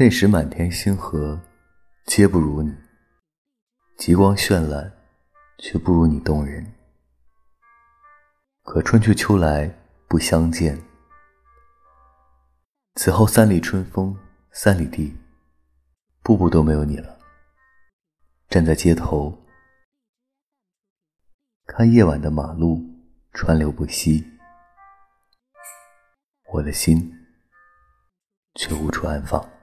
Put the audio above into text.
那时满天星河皆不如你极光绚烂却不如你动人。可春去秋来不相见此后三里春风三里地步步都没有你了。站在街头看夜晚的马路川流不息我的心却无处安放。